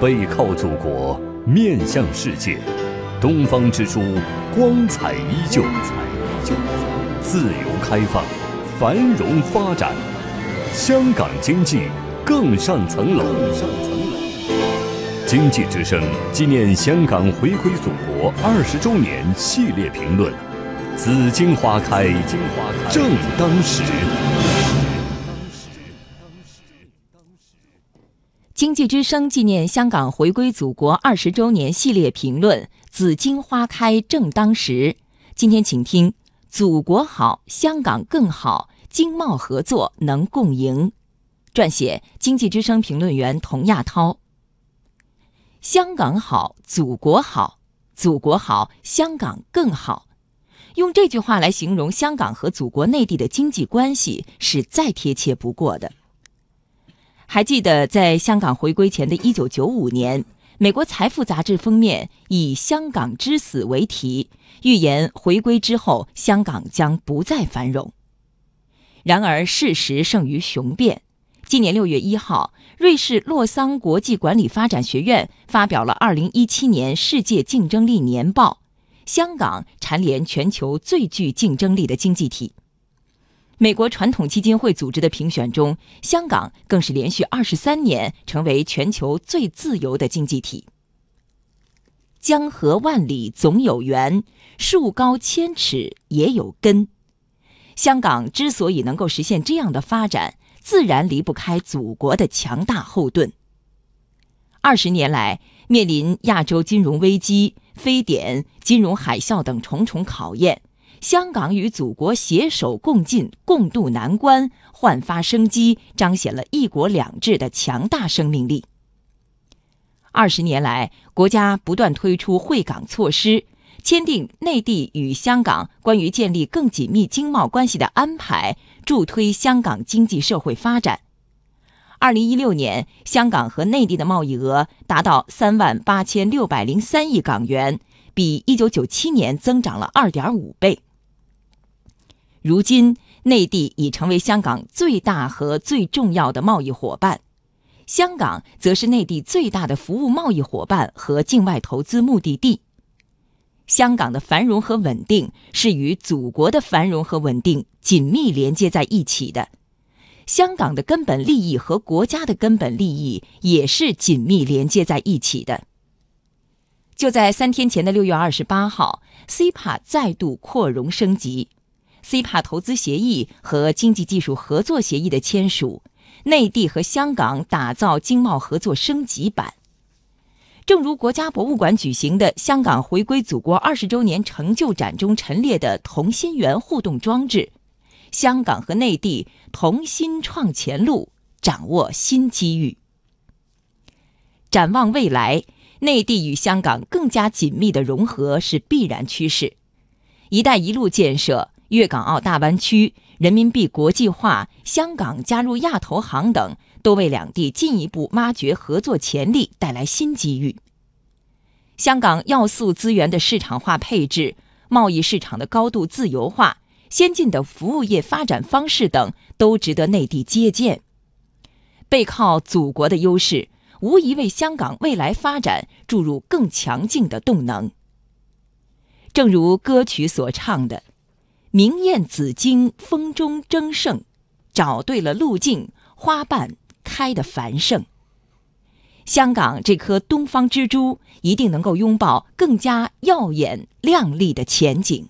背靠祖国，面向世界，东方之珠光彩依旧，自由开放，繁荣发展，香港经济更上层楼。经济之声纪念香港回归祖国二十周年系列评论：紫荆花开正当时。经济之声纪念香港回归祖国二十周年系列评论：紫荆花开正当时。今天请听：祖国好，香港更好，经贸合作能共赢。撰写：经济之声评论员童亚涛。香港好，祖国好，祖国好，香港更好。用这句话来形容香港和祖国内地的经济关系，是再贴切不过的。还记得在香港回归前的一九九五年，美国《财富》杂志封面以“香港之死”为题，预言回归之后香港将不再繁荣。然而，事实胜于雄辩。今年六月一号，瑞士洛桑国际管理发展学院发表了二零一七年世界竞争力年报，香港蝉联全球最具竞争力的经济体。美国传统基金会组织的评选中，香港更是连续二十三年成为全球最自由的经济体。江河万里总有源，树高千尺也有根。香港之所以能够实现这样的发展，自然离不开祖国的强大后盾。二十年来，面临亚洲金融危机、非典、金融海啸等重重考验。香港与祖国携手共进，共度难关，焕发生机，彰显了一国两制的强大生命力。二十年来，国家不断推出惠港措施，签订内地与香港关于建立更紧密经贸关系的安排，助推香港经济社会发展。二零一六年，香港和内地的贸易额达到三万八千六百零三亿港元，比一九九七年增长了二点五倍。如今，内地已成为香港最大和最重要的贸易伙伴，香港则是内地最大的服务贸易伙伴和境外投资目的地。香港的繁荣和稳定是与祖国的繁荣和稳定紧密连接在一起的，香港的根本利益和国家的根本利益也是紧密连接在一起的。就在三天前的六月二十八号，CPA 再度扩容升级。CPA 投资协议和经济技术合作协议的签署，内地和香港打造经贸合作升级版。正如国家博物馆举行的香港回归祖国二十周年成就展中陈列的同心圆互动装置，香港和内地同心创前路，掌握新机遇。展望未来，内地与香港更加紧密的融合是必然趋势。“一带一路”建设。粤港澳大湾区、人民币国际化、香港加入亚投行等，都为两地进一步挖掘合作潜力带来新机遇。香港要素资源的市场化配置、贸易市场的高度自由化、先进的服务业发展方式等，都值得内地借鉴。背靠祖国的优势，无疑为香港未来发展注入更强劲的动能。正如歌曲所唱的。明艳紫荆风中争胜，找对了路径，花瓣开得繁盛。香港这颗东方之珠，一定能够拥抱更加耀眼亮丽的前景。